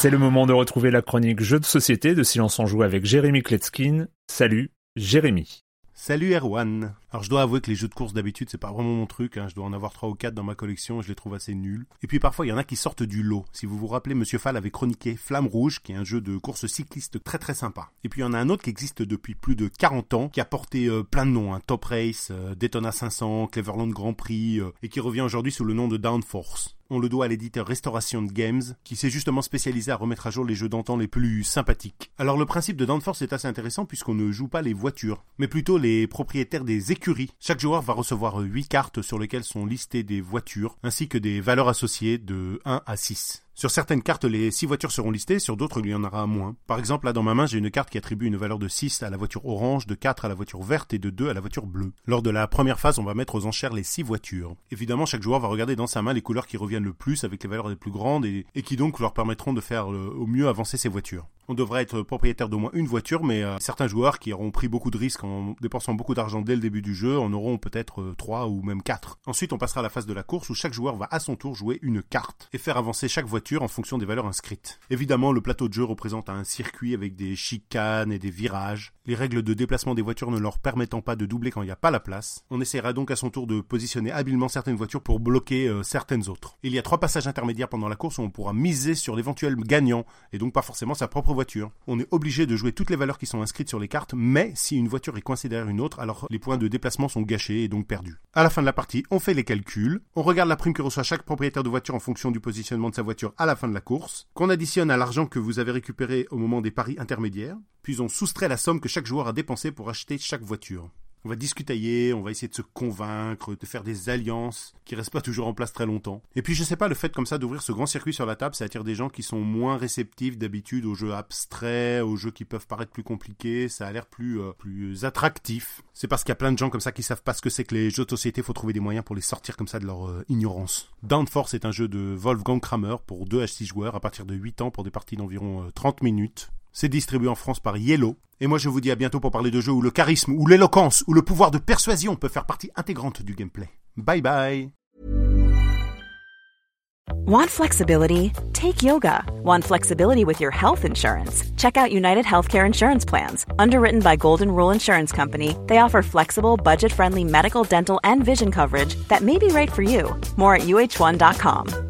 C'est le moment de retrouver la chronique Jeux de société de Silence en Joue avec Jérémy Kletskin. Salut, Jérémy. Salut Erwan. Alors je dois avouer que les jeux de course d'habitude c'est pas vraiment mon truc, hein. je dois en avoir trois ou quatre dans ma collection, je les trouve assez nuls. Et puis parfois il y en a qui sortent du lot. Si vous vous rappelez, Monsieur Fall avait chroniqué Flamme Rouge, qui est un jeu de course cycliste très très sympa. Et puis il y en a un autre qui existe depuis plus de 40 ans, qui a porté euh, plein de noms, hein. Top Race, euh, Daytona 500, Cleverland Grand Prix, euh, et qui revient aujourd'hui sous le nom de Downforce on le doit à l'éditeur Restoration Games, qui s'est justement spécialisé à remettre à jour les jeux d'antan les plus sympathiques. Alors le principe de Downforce est assez intéressant puisqu'on ne joue pas les voitures, mais plutôt les propriétaires des écuries. Chaque joueur va recevoir 8 cartes sur lesquelles sont listées des voitures, ainsi que des valeurs associées de 1 à 6. Sur certaines cartes, les 6 voitures seront listées, sur d'autres, il y en aura moins. Par exemple, là dans ma main, j'ai une carte qui attribue une valeur de 6 à la voiture orange, de 4 à la voiture verte et de 2 à la voiture bleue. Lors de la première phase, on va mettre aux enchères les 6 voitures. Évidemment, chaque joueur va regarder dans sa main les couleurs qui reviennent le plus avec les valeurs les plus grandes et, qui donc leur permettront de faire au mieux avancer ces voitures on devrait être propriétaire d'au moins une voiture, mais euh, certains joueurs qui auront pris beaucoup de risques en dépensant beaucoup d'argent dès le début du jeu en auront peut-être euh, trois ou même quatre. Ensuite, on passera à la phase de la course où chaque joueur va à son tour jouer une carte et faire avancer chaque voiture en fonction des valeurs inscrites. Évidemment, le plateau de jeu représente un circuit avec des chicanes et des virages. Les règles de déplacement des voitures ne leur permettant pas de doubler quand il n'y a pas la place. On essaiera donc à son tour de positionner habilement certaines voitures pour bloquer euh, certaines autres. Il y a trois passages intermédiaires pendant la course où on pourra miser sur l'éventuel gagnant et donc pas forcément sa propre voiture. On est obligé de jouer toutes les valeurs qui sont inscrites sur les cartes, mais si une voiture est coincée derrière une autre, alors les points de déplacement sont gâchés et donc perdus. À la fin de la partie, on fait les calculs, on regarde la prime que reçoit chaque propriétaire de voiture en fonction du positionnement de sa voiture à la fin de la course, qu'on additionne à l'argent que vous avez récupéré au moment des paris intermédiaires, puis on soustrait la somme que chaque joueur a dépensée pour acheter chaque voiture. On va discutailler, on va essayer de se convaincre, de faire des alliances qui restent pas toujours en place très longtemps. Et puis je sais pas, le fait comme ça d'ouvrir ce grand circuit sur la table, ça attire des gens qui sont moins réceptifs d'habitude aux jeux abstraits, aux jeux qui peuvent paraître plus compliqués, ça a l'air plus euh, plus attractif. C'est parce qu'il y a plein de gens comme ça qui savent pas ce que c'est que les jeux de société, faut trouver des moyens pour les sortir comme ça de leur euh, ignorance. Downforce est un jeu de Wolfgang Kramer pour 2 à 6 joueurs à partir de 8 ans pour des parties d'environ 30 euh, minutes. C'est distribué en France par Yellow. Et moi je vous dis à bientôt pour parler de jeux où le charisme, ou l'éloquence, ou le pouvoir de persuasion peut faire partie intégrante du gameplay. Bye bye. Want flexibility? Take yoga. Want flexibility with your health insurance? Check out United Healthcare Insurance Plans. Underwritten by Golden Rule Insurance Company, they offer flexible, budget friendly medical, dental, and vision coverage that may be right for you. More at uh1.com.